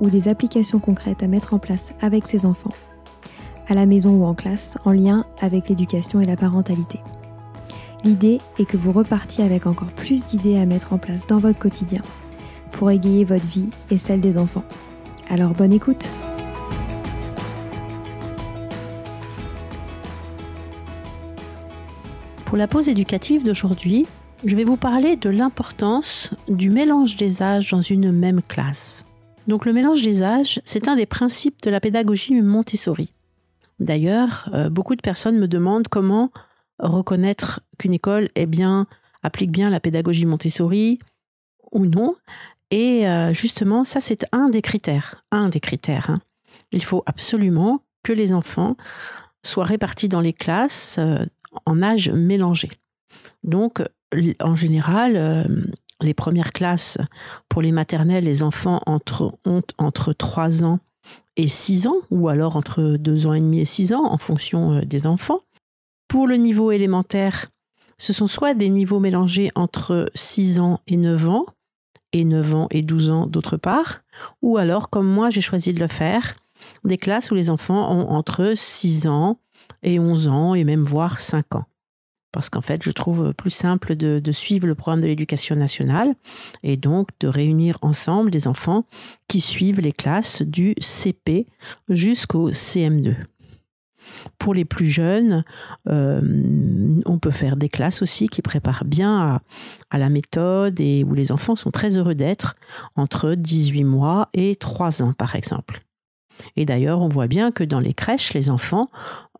ou des applications concrètes à mettre en place avec ses enfants, à la maison ou en classe, en lien avec l'éducation et la parentalité. L'idée est que vous repartiez avec encore plus d'idées à mettre en place dans votre quotidien pour égayer votre vie et celle des enfants. Alors bonne écoute Pour la pause éducative d'aujourd'hui, je vais vous parler de l'importance du mélange des âges dans une même classe. Donc le mélange des âges, c'est un des principes de la pédagogie Montessori. D'ailleurs, euh, beaucoup de personnes me demandent comment reconnaître qu'une école applique bien la pédagogie Montessori ou non. Et euh, justement, ça c'est un des critères. Un des critères. Hein. Il faut absolument que les enfants soient répartis dans les classes euh, en âge mélangé. Donc, en général, les premières classes pour les maternelles, les enfants entre, ont entre 3 ans et 6 ans, ou alors entre 2 ans et demi et 6 ans, en fonction euh, des enfants. Pour le niveau élémentaire, ce sont soit des niveaux mélangés entre 6 ans et 9 ans, et 9 ans et 12 ans d'autre part, ou alors, comme moi j'ai choisi de le faire, des classes où les enfants ont entre 6 ans et 11 ans, et même voire 5 ans parce qu'en fait, je trouve plus simple de, suivre le programme de l'éducation nationale et donc de réunir ensemble des enfants qui suivent les classes du CP jusqu'au CM2. Pour les plus jeunes, euh, on peut faire des classes aussi qui préparent bien à, à, la méthode et où les enfants sont très heureux d'être entre 18 mois et 3 ans, par exemple. Et d'ailleurs, on voit bien que dans les crèches, les enfants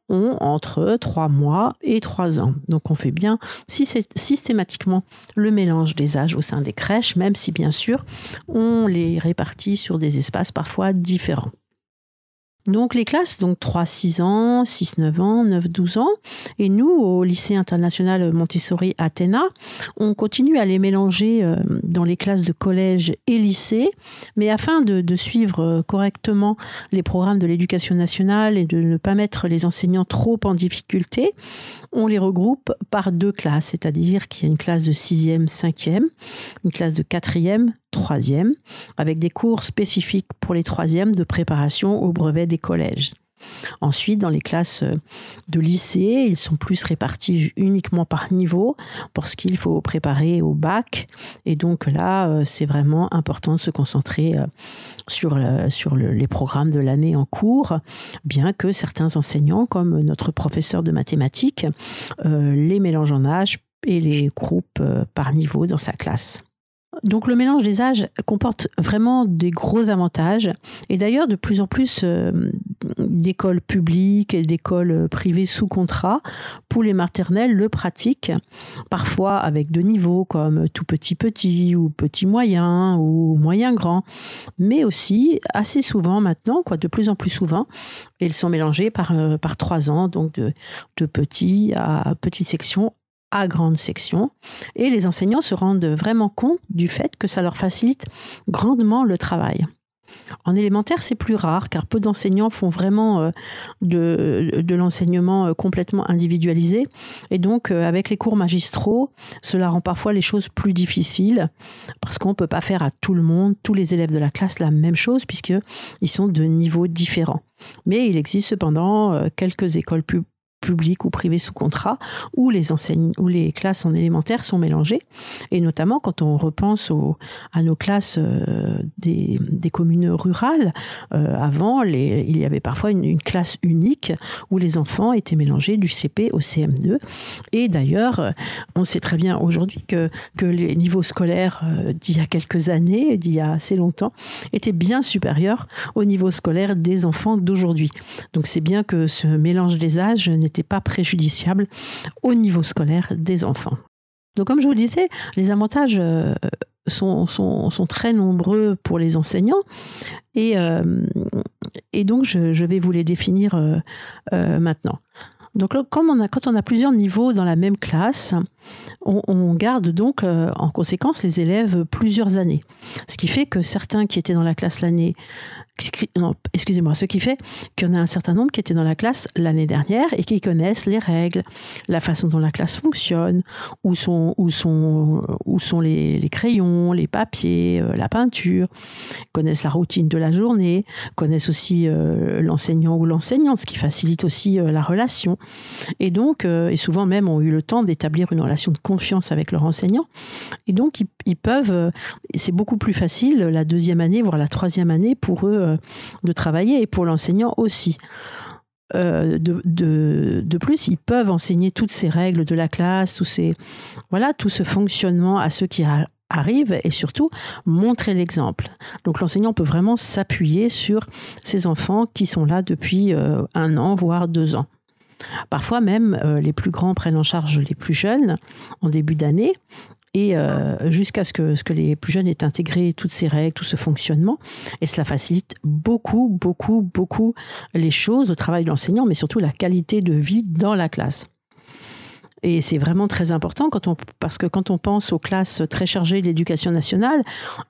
ont entre 3 mois et 3 ans. Donc on fait bien systématiquement le mélange des âges au sein des crèches, même si bien sûr on les répartit sur des espaces parfois différents. Donc les classes, donc 3-6 ans, 6-9 ans, 9-12 ans. Et nous, au lycée international Montessori Athéna, on continue à les mélanger euh, dans les classes de collège et lycée. Mais afin de, suivre euh, correctement les programmes de l'éducation nationale et de ne pas mettre les enseignants trop en difficulté, on les regroupe par deux classes. C'est-à-dire qu'il y a une classe de 6e, 5e, une classe de 4e, troisième, avec des cours spécifiques pour les troisièmes de préparation au brevet des collèges. Ensuite, dans les classes de lycée, ils sont plus répartis uniquement par niveau parce qu'il faut préparer au bac. Et donc là, euh, c'est vraiment important de se concentrer euh, sur, sur les programmes de l'année en cours, bien que certains enseignants, comme notre professeur de mathématiques, euh, les mélangent en âge et les groupent par niveau dans sa classe. Donc le mélange des âges comporte vraiment des gros avantages. Et d'ailleurs, de plus en plus euh, d'écoles publiques et d'écoles privées sous contrat pour les maternelles le pratiquent, parfois avec deux niveaux comme tout petit petit ou petit moyen ou moyen grand, mais aussi assez souvent maintenant, quoi, de plus en plus souvent, ils sont mélangés par, euh, par trois ans, donc de, de petit à petite section à grande section. Et les enseignants se rendent vraiment compte du fait que ça leur facilite grandement le travail. En élémentaire, c'est plus rare car peu d'enseignants font vraiment euh, de, l'enseignement euh, complètement individualisé. Et donc, euh, avec les cours magistraux, cela rend parfois les choses plus difficiles parce qu'on ne peut pas faire à tout le monde, tous les élèves de la classe, la même chose puisqu'ils sont de niveaux différents. Mais il existe cependant quelques écoles public ou privé sous contrat, où les enseignes, où les classes en élémentaire sont mélangées. Et notamment quand on repense à nos classes euh, des, communes rurales, euh, avant, il y avait parfois une, classe unique où les enfants étaient mélangés du CP au CM2. Et d'ailleurs, on sait très bien aujourd'hui que, que les niveaux scolaires euh, d'il y a quelques années, d'il y a assez longtemps, étaient bien supérieurs au niveau scolaire des enfants d'aujourd'hui. Donc c'est bien que ce mélange des âges n'était pas préjudiciable au niveau scolaire des enfants. Donc comme je vous le disais, les avantages euh, sont, sont, très nombreux pour les enseignants et, euh, et donc je, vais vous les définir euh, maintenant. Donc comme on a, quand on a plusieurs niveaux dans la même classe, on garde donc en conséquence les élèves plusieurs années. Ce qui fait que certains qui étaient dans la classe l'année excusez-moi, ce qui fait qu'il y en a un certain nombre qui étaient dans la classe l'année dernière et qui connaissent les règles, la façon dont la classe fonctionne, où sont, où sont, où sont les, crayons, les papiers, euh, la peinture, connaissent la routine de la journée, connaissent aussi euh, l'enseignant ou l'enseignante, ce qui facilite aussi euh, la relation. Et donc, et souvent même ont eu le temps d'établir une relation de confiance avec leur enseignant. Et donc, ils peuvent, c'est beaucoup plus facile la deuxième année, voire la troisième année pour eux euh, de travailler et pour l'enseignant aussi. Euh, de, plus, ils peuvent enseigner toutes ces règles de la classe, tous ces, voilà, tout ce fonctionnement à ceux qui arrivent et surtout montrer l'exemple. Donc l'enseignant peut vraiment s'appuyer sur ces enfants qui sont là depuis euh, un an, voire deux ans. Parfois même, les plus grands prennent en charge les plus jeunes en début d'année et euh, jusqu'à ce que, les plus jeunes aient intégré toutes ces règles, tout ce fonctionnement. Et cela facilite beaucoup, beaucoup, beaucoup les choses, le travail de l'enseignant, mais surtout la qualité de vie dans la classe. Et c'est vraiment très important parce que quand on pense aux classes très chargées de l'éducation nationale,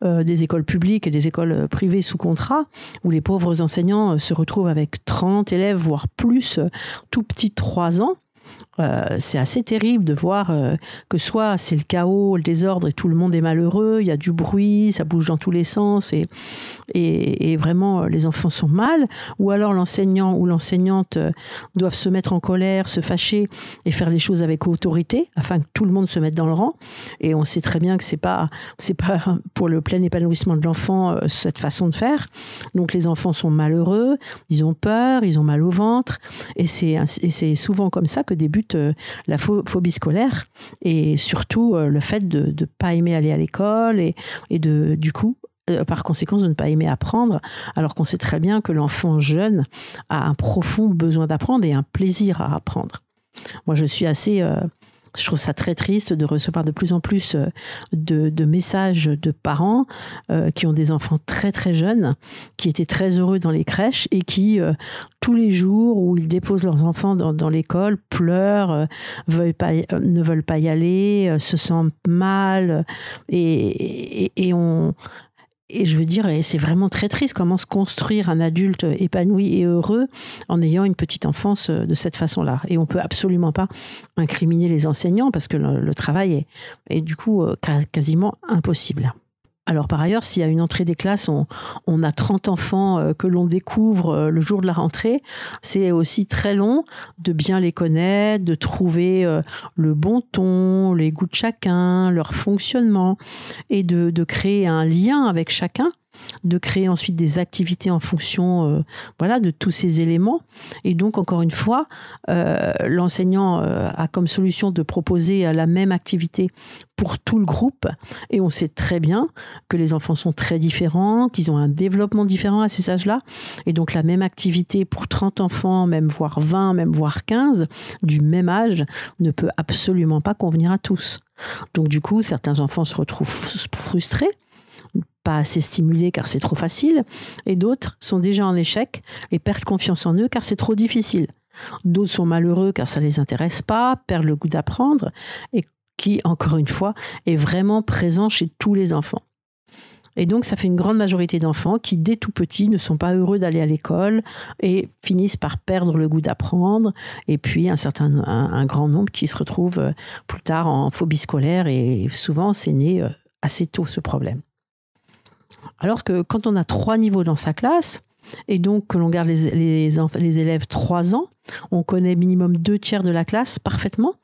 euh, des écoles publiques et des écoles privées sous contrat, où les pauvres enseignants euh, se retrouvent avec 30 élèves, voire plus, tout petits 3 ans, euh, c'est assez terrible de voir euh, que soit c'est le chaos, le désordre et tout le monde est malheureux, il y a du bruit, ça bouge dans tous les sens et, et, vraiment euh, les enfants sont mal, ou alors l'enseignant ou l'enseignante doivent se mettre en colère, se fâcher et faire les choses avec autorité afin que tout le monde se mette dans le rang. Et on sait très bien que c'est pas c'est pas pour le plein épanouissement de l'enfant cette façon de faire. Donc les enfants sont malheureux, ils ont peur, ils ont mal au ventre et c'est c'est souvent comme ça que débute euh, la phobie scolaire et surtout euh, le fait de ne pas aimer aller à l'école et, de, du coup, euh, par conséquence de ne pas aimer apprendre, alors qu'on sait très bien que l'enfant jeune a un profond besoin d'apprendre et un plaisir à apprendre. Moi, je suis assez je trouve ça très triste de recevoir de plus en plus euh, de, messages de parents euh, qui ont des enfants très très jeunes, qui étaient très heureux dans les crèches et qui, euh, tous les jours où ils déposent leurs enfants dans, l'école, pleurent, ne veulent pas y aller, se sentent mal et, et, et on, et je veux dire, c'est vraiment très triste comment se construire un adulte épanoui et heureux en ayant une petite enfance euh, de cette façon-là. Et on peut absolument pas incriminer les enseignants parce que le, travail est, est, du coup euh, quasiment impossible. Alors par ailleurs, s'il y a une entrée des classes, on, a 30 enfants euh, que l'on découvre euh, le jour de la rentrée. C'est aussi très long de bien les connaître, de trouver euh, le bon ton, les goûts de chacun, leur fonctionnement, et de créer un lien avec chacun de créer ensuite des activités en fonction euh, voilà, de tous ces éléments. Et donc, encore une fois, euh, l'enseignant euh, a comme solution de proposer la même activité pour tout le groupe. Et on sait très bien que les enfants sont très différents, qu'ils ont un développement différent à ces âges-là. Et donc, la même activité pour 30 enfants, même voire 20, même voire 15, du même âge, ne peut absolument pas convenir à tous. Donc du coup, certains enfants se retrouvent frustrés pas assez stimulés car c'est trop facile, et d'autres sont déjà en échec et perdent confiance en eux car c'est trop difficile. D'autres sont malheureux car ça les intéresse pas, perdent le goût d'apprendre, et qui, encore une fois, est vraiment présent chez tous les enfants. Et donc, ça fait une grande majorité d'enfants qui, dès tout petits, ne sont pas heureux d'aller à l'école et finissent par perdre le goût d'apprendre. Et puis, un certain, un, grand nombre qui se retrouvent euh, plus tard en phobie scolaire. Et souvent, c'est né euh, assez tôt ce problème. Alors que quand on a trois niveaux dans sa classe, et donc que l'on garde les, les, élèves trois ans, on connaît minimum deux tiers de la classe parfaitement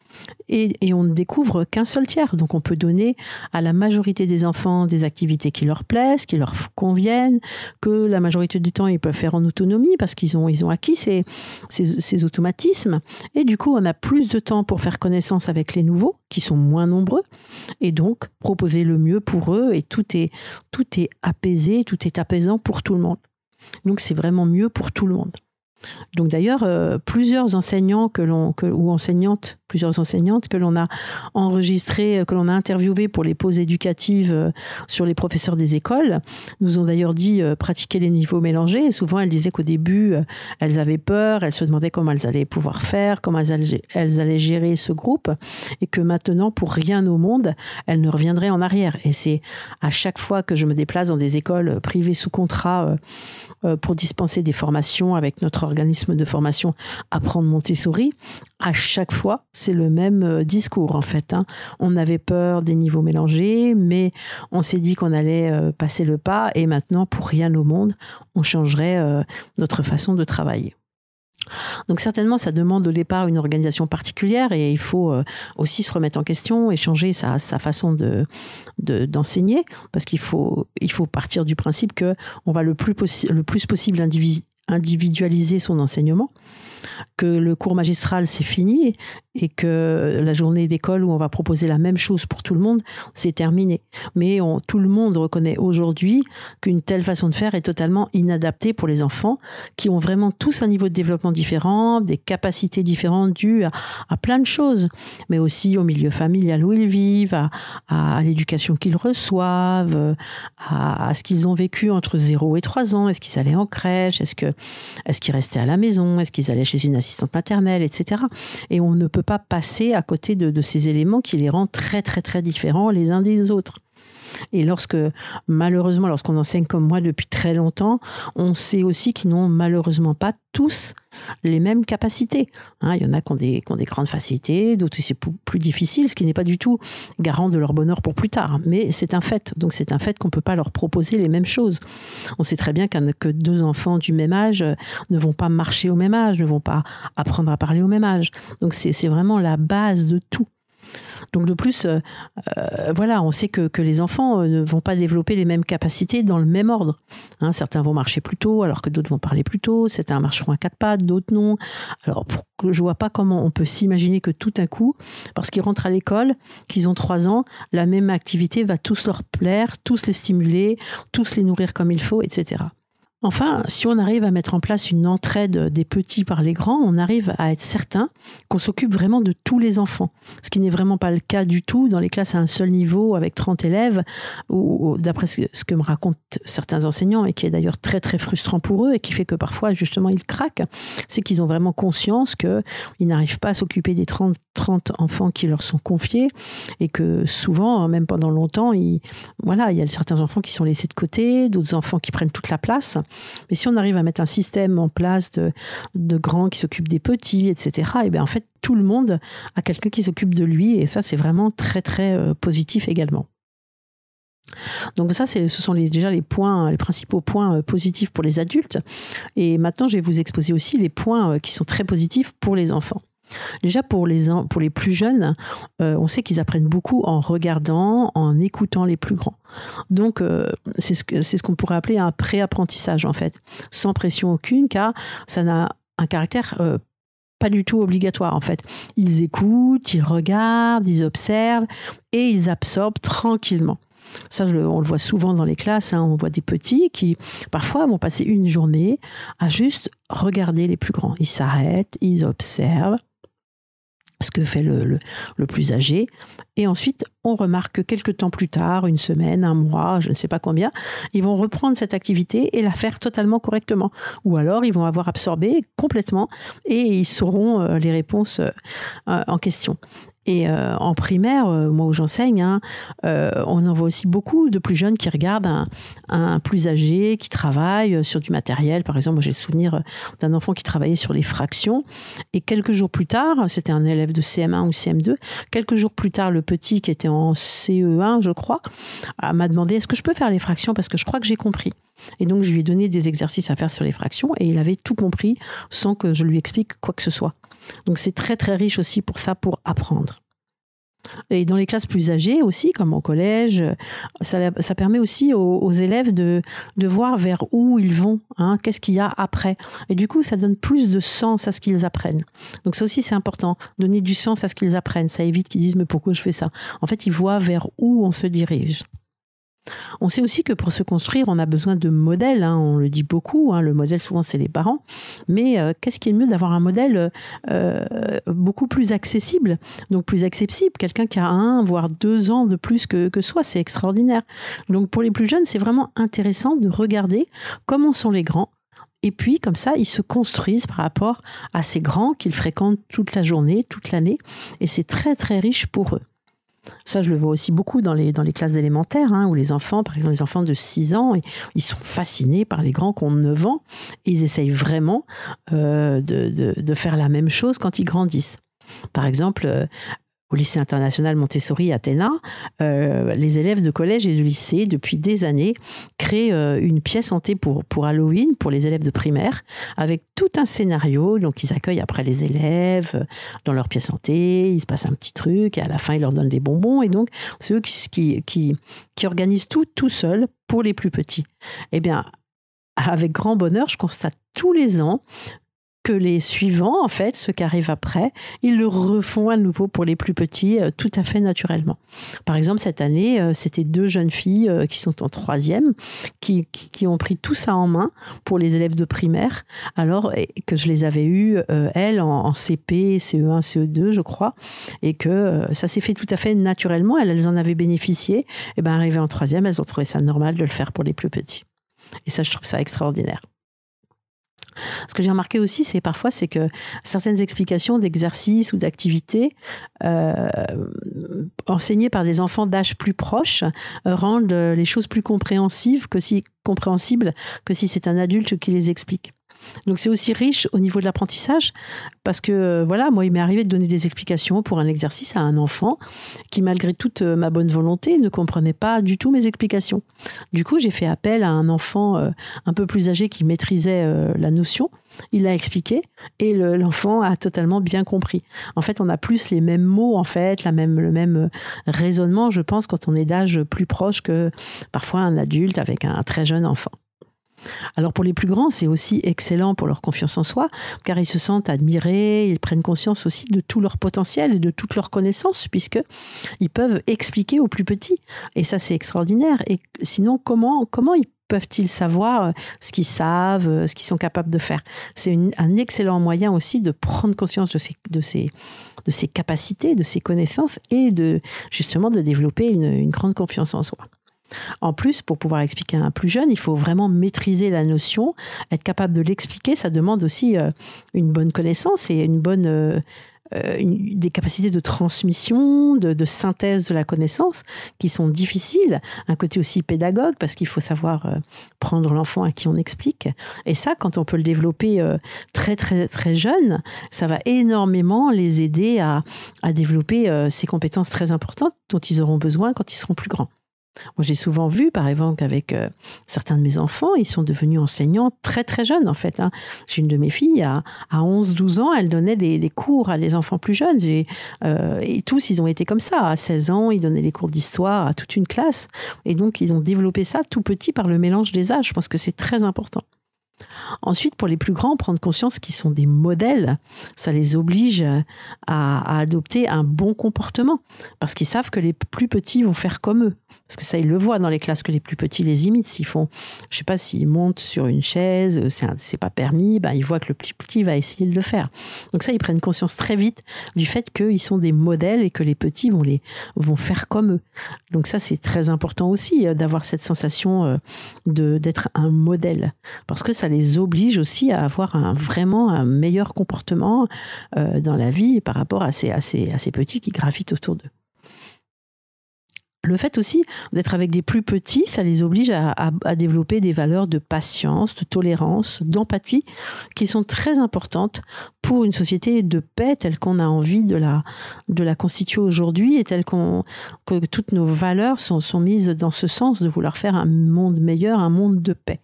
et, on ne découvre qu'un seul tiers. Donc on peut donner à la majorité des enfants des activités qui leur plaisent, qui leur conviennent, que la majorité du temps ils peuvent faire en autonomie parce qu'ils ont, ils ont acquis ces, ces, automatismes. Et du coup, on a plus de temps pour faire connaissance avec les nouveaux, qui sont moins nombreux, et donc proposer le mieux pour eux. Et tout est, tout est apaisé, tout est apaisant pour tout le monde. Donc c'est vraiment mieux pour tout le monde. Donc d'ailleurs, euh, plusieurs enseignants que l'on ou enseignantes, plusieurs enseignantes que l'on a enregistrées, euh, que l'on a interviewées pour les pauses éducatives euh, sur les professeurs des écoles, nous ont d'ailleurs dit pratiquer les niveaux mélangés. Et souvent, elles disaient qu'au début, elles avaient peur, elles se demandaient comment elles allaient pouvoir faire, comment elles elles allaient gérer ce groupe, et que maintenant, pour rien au monde, elles ne reviendraient en arrière. Et c'est à chaque fois que je me déplace dans des écoles privées sous contrat pour dispenser des formations avec notre organisme de formation Apprendre Montessori, à chaque fois, c'est le même euh, discours en fait. Hein. On avait peur des niveaux mélangés, mais on s'est dit qu'on allait euh, passer le pas et maintenant, pour rien au monde, on changerait euh, notre façon de travailler. Donc certainement, ça demande au départ une organisation particulière et il faut aussi se remettre en question et changer sa, façon de, d'enseigner parce qu'il faut, il faut partir du principe que on va le plus, le plus possible individualiser son enseignement que le cours magistral c'est fini et que la journée d'école où on va proposer la même chose pour tout le monde, c'est terminé. Mais tout le monde reconnaît aujourd'hui qu'une telle façon de faire est totalement inadaptée pour les enfants qui ont vraiment tous un niveau de développement différent, des capacités différentes dues à, plein de choses, mais aussi au milieu familial où ils vivent, à, l'éducation qu'ils reçoivent, à, ce qu'ils ont vécu entre 0 et 3 ans. Est-ce qu'ils allaient en crèche? Est-ce qu'ils est restaient à la maison? Est-ce qu'ils allaient chez une assistante maternelle, etc. Et on ne peut pas passer à côté de, ces éléments qui les rendent très très très différents les uns des autres. Et lorsque, malheureusement, lorsqu'on enseigne comme moi depuis très longtemps, on sait aussi qu'ils n'ont malheureusement pas tous les mêmes capacités. Hein, il y en a qui ont des, des grandes facilités, d'autres c'est plus difficile, ce qui n'est pas du tout garant de leur bonheur pour plus tard. Mais c'est un fait. Donc c'est un fait qu'on ne peut pas leur proposer les mêmes choses. On sait très bien que deux enfants du même âge ne vont pas marcher au même âge, ne vont pas apprendre à parler au même âge. Donc c'est vraiment la base de tout. Donc de plus, euh, euh, voilà, on sait que, les enfants euh, ne vont pas développer les mêmes capacités dans le même ordre. Hein, certains vont marcher plus tôt, alors que d'autres vont parler plus tôt. Certains marcheront à quatre pattes, d'autres non. Alors je vois pas comment on peut s'imaginer que tout un coup, parce qu'ils rentrent à l'école, qu'ils ont trois ans, la même activité va tous leur plaire, tous les stimuler, tous les nourrir comme il faut, etc. Enfin, si on arrive à mettre en place une entraide des petits par les grands, on arrive à être certain qu'on s'occupe vraiment de tous les enfants. Ce qui n'est vraiment pas le cas du tout dans les classes à un seul niveau avec 30 élèves, ou d'après ce que me racontent certains enseignants, et qui est d'ailleurs très très frustrant pour eux, et qui fait que parfois justement ils craquent, c'est qu'ils ont vraiment conscience qu'ils n'arrivent pas à s'occuper des 30, 30 enfants qui leur sont confiés, et que souvent, même pendant longtemps, il, voilà, il y a certains enfants qui sont laissés de côté, d'autres enfants qui prennent toute la place. Mais si on arrive à mettre un système en place de, grands qui s'occupent des petits, etc., et bien en fait, tout le monde a quelqu'un qui s'occupe de lui, et ça, c'est vraiment très, très euh, positif également. Donc ça, ce sont déjà les points, les principaux points euh, positifs pour les adultes. Et maintenant, je vais vous exposer aussi les points euh, qui sont très positifs pour les enfants. Déjà pour les, pour les plus jeunes, euh, on sait qu'ils apprennent beaucoup en regardant, en écoutant les plus grands. Donc euh, c'est ce qu'on ce qu'on pourrait appeler un pré-apprentissage en fait, sans pression aucune, car ça n'a un caractère euh, pas du tout obligatoire en fait. Ils écoutent, ils regardent, ils observent et ils absorbent tranquillement. Ça, on le voit souvent dans les classes. Hein. on voit des petits qui, parfois, vont passer une journée à juste regarder les plus grands. Ils s'arrêtent, ils observent, ce que fait le, plus âgé. Et ensuite, on remarque que quelques temps plus tard, une semaine, un mois, je ne sais pas combien, ils vont reprendre cette activité et la faire totalement correctement. Ou alors, ils vont avoir absorbé complètement et ils sauront euh, les réponses euh, en question. Et euh, en primaire, euh, moi où j'enseigne, hein, euh, on en voit aussi beaucoup de plus jeunes qui regardent un, un, plus âgé qui travaille sur du matériel. Par exemple, j'ai le souvenir d'un enfant qui travaillait sur les fractions. Et quelques jours plus tard, c'était un élève de CM1 ou CM2, quelques jours plus tard, le petit qui était en CE1, je crois, m'a demandé est-ce que je peux faire les fractions parce que je crois que j'ai compris. Et donc, je lui ai donné des exercices à faire sur les fractions et il avait tout compris sans que je lui explique quoi que ce soit. Donc c'est très très riche aussi pour ça, pour apprendre. Et dans les classes plus âgées aussi, comme au collège, ça, permet aussi aux, élèves de, de, voir vers où ils vont, hein, qu'est-ce qu'il y a après. Et du coup, ça donne plus de sens à ce qu'ils apprennent. Donc ça aussi, c'est important, donner du sens à ce qu'ils apprennent. Ça évite qu'ils disent, mais pourquoi je fais ça? En fait, ils voient vers où on se dirige. On sait aussi que pour se construire, on a besoin de modèles. Hein. on le dit beaucoup. Hein. le modèle, souvent, c'est les parents. Mais euh, qu'est-ce qui est mieux d'avoir un modèle euh, beaucoup plus accessible? Donc, plus accessible, quelqu'un qui a un, voire deux ans de plus que, que soi, c'est extraordinaire. Donc, pour les plus jeunes, c'est vraiment intéressant de regarder comment sont les grands. Et puis, comme ça, ils se construisent par rapport à ces grands qu'ils fréquentent toute la journée, toute l'année. Et c'est très, très riche pour eux. Ça, je le vois aussi beaucoup dans les, dans les classes d'élémentaire, hein, où les enfants, par exemple les enfants de 6 ans, ils sont fascinés par les grands qui ont 9 ans, et ils essayent vraiment euh, de, de, de, faire la même chose quand ils grandissent. Par exemple, euh, au lycée international Montessori Athéna, euh, les élèves de collège et de lycée, depuis des années, créent euh, une pièce hantée pour, pour Halloween, pour les élèves de primaire, avec tout un scénario. Donc, ils accueillent après les élèves euh, dans leur pièce hantée, il se passe un petit truc, et à la fin, ils leur donnent des bonbons. Et donc, c'est eux qui, qui, qui, qui organisent tout tout seuls pour les plus petits. Eh bien, avec grand bonheur, je constate tous les ans que les suivants, en fait, ceux qui arrivent après, ils le refont à nouveau pour les plus petits, euh, tout à fait naturellement. Par exemple, cette année, euh, c'était deux jeunes filles euh, qui sont en troisième, qui, qui, ont pris tout ça en main pour les élèves de primaire, alors que je les avais eues, elles, en, CP, CE1, CE2, je crois, et que ça s'est fait tout à fait naturellement. Elles, elles en avaient bénéficié. Et bien, arrivées en troisième, elles ont trouvé ça normal de le faire pour les plus petits. Et ça, je trouve ça extraordinaire. Ce que j'ai remarqué aussi, c'est parfois c'est que certaines explications d'exercices ou d'activités euh, enseignées par des enfants d'âge plus proche euh, rendent les choses plus compréhensives compréhensibles que si c'est un adulte qui les explique. Donc c'est aussi riche au niveau de l'apprentissage parce que euh, voilà, moi il m'est arrivé de donner des explications pour un exercice à un enfant qui malgré toute euh, ma bonne volonté ne comprenait pas du tout mes explications. Du coup, j'ai fait appel à un enfant euh, un peu plus âgé qui maîtrisait la notion. Il l'a expliqué et l'enfant a totalement bien compris. En fait, on a plus les mêmes mots, en fait, la même, le même raisonnement, je pense, quand on est d'âge plus proche que parfois un adulte avec un très jeune enfant. Alors pour les plus grands, c'est aussi excellent pour leur confiance en soi, car ils se sentent admirés, ils prennent conscience aussi de tout leur potentiel et de toutes leurs connaissances, puisque ils peuvent expliquer aux plus petits. Et ça, c'est extraordinaire. Et sinon, comment, comment ils peuvent-ils savoir euh, ce qu'ils savent, euh, ce qu'ils sont capables de faire? C'est un excellent moyen aussi de prendre conscience de ces, capacités, de ces connaissances et de justement de développer une grande confiance en soi. En plus, pour pouvoir expliquer à un plus jeune, il faut vraiment maîtriser la notion, être capable de l'expliquer. Ça demande aussi euh, une bonne connaissance et une bonne euh, euh, des capacités de transmission, de, synthèse de la connaissance qui sont difficiles. Un côté aussi pédagogue parce qu'il faut savoir prendre l'enfant à qui on explique. Et ça, quand on peut le développer très très très jeune, ça va énormément les aider à, à développer ces compétences très importantes dont ils auront besoin quand ils seront plus grands. Moi, j'ai souvent vu, par exemple, qu'avec euh, certains de mes enfants, ils sont devenus enseignants très, très jeunes, en fait. Hein. J'ai une de mes filles, à, à 11-12 ans, elle donnait des, cours à des enfants plus jeunes. Euh, et tous, ils ont été comme ça. À 16 ans, ils donnaient des cours d'histoire à toute une classe. Et donc, ils ont développé ça tout petit par le mélange des âges. Je pense que c'est très important. Ensuite, pour les plus grands, prendre conscience qu'ils sont des modèles, ça les oblige à, adopter un bon comportement, parce qu'ils savent que les plus petits vont faire comme eux. Parce que ça, ils le voient dans les classes que les plus petits les imitent. S'ils font, je sais pas, s'ils montent sur une chaise, c'est pas permis, ben, ils voient que le plus petit va essayer de le faire. Donc ça, ils prennent conscience très vite du fait qu'ils sont des modèles et que les petits vont les vont faire comme eux. Donc ça, c'est très important aussi euh, d'avoir cette sensation euh, d'être un modèle, parce que ça ça les oblige aussi à avoir un, vraiment un meilleur comportement euh, dans la vie par rapport à ces, petits qui gravitent autour d'eux. Le fait aussi d'être avec des plus petits, ça les oblige à, développer des valeurs de patience, de tolérance, d'empathie, qui sont très importantes pour une société de paix telle qu'on a envie de la, constituer aujourd'hui et telle que toutes nos valeurs sont, sont mises dans ce sens de vouloir faire un monde meilleur, un monde de paix.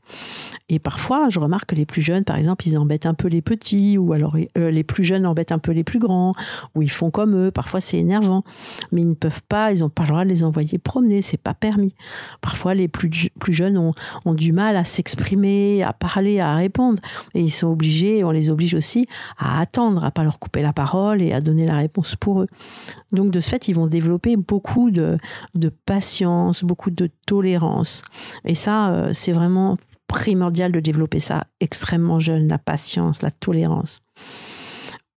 Et parfois, je remarque que les plus jeunes, par exemple, ils embêtent un peu les petits, ou alors euh, les plus jeunes embêtent un peu les plus grands, ou ils font comme eux. Parfois, c'est énervant, mais ils ne peuvent pas, ils n'ont pas le droit de les envoyer promener, c'est pas permis. Parfois, les plus, plus jeunes ont, ont du mal à s'exprimer, à parler, à répondre, et ils sont obligés, on les oblige aussi à attendre, à pas leur couper la parole et à donner la réponse pour eux. Donc, de ce fait, ils vont développer beaucoup de, de patience, beaucoup de tolérance. Et ça, euh, c'est vraiment primordial de développer ça extrêmement jeune, la patience, la tolérance.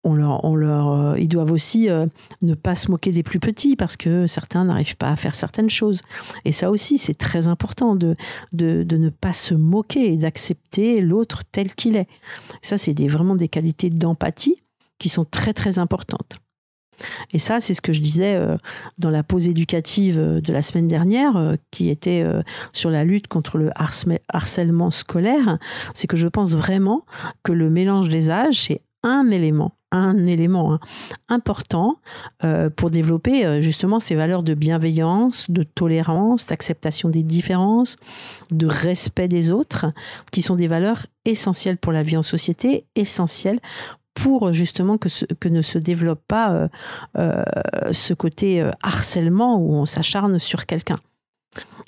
On leur, euh, ils doivent aussi euh, ne pas se moquer des plus petits parce que certains n'arrivent pas à faire certaines choses. Et ça aussi, c'est très important de, de, ne pas se moquer et d'accepter l'autre tel qu'il est. Ça, c'est vraiment des qualités d'empathie qui sont très très importantes. Et ça, c'est ce que je disais euh, dans la pause éducative de la semaine dernière, qui était sur la lutte contre le harcèlement scolaire. C'est que je pense vraiment que le mélange des âges, c'est un élément un élément hein, important pour développer justement ces valeurs de bienveillance, de tolérance, d'acceptation des différences, de respect des autres, qui sont des valeurs essentielles pour la vie en société, essentielles pour justement que, que ne se développe pas euh, euh, ce côté euh, harcèlement où on s'acharne sur quelqu'un.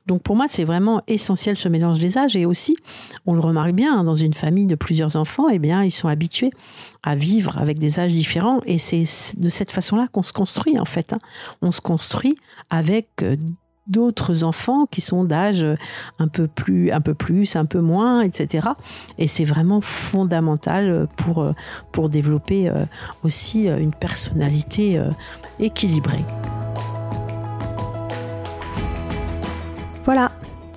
Donc pour moi, c'est vraiment essentiel ce mélange des âges et aussi, on le remarque bien, hein, dans une famille de plusieurs enfants, eh bien, ils sont habitués à vivre avec des âges différents et c'est de cette façon-là qu'on se construit en fait. Hein. On se construit avec d'autres enfants qui sont d'âge un peu plus, un peu plus, un peu moins, etc. Et c'est vraiment fondamental pour, pour développer euh, aussi euh, une personnalité euh, équilibrée.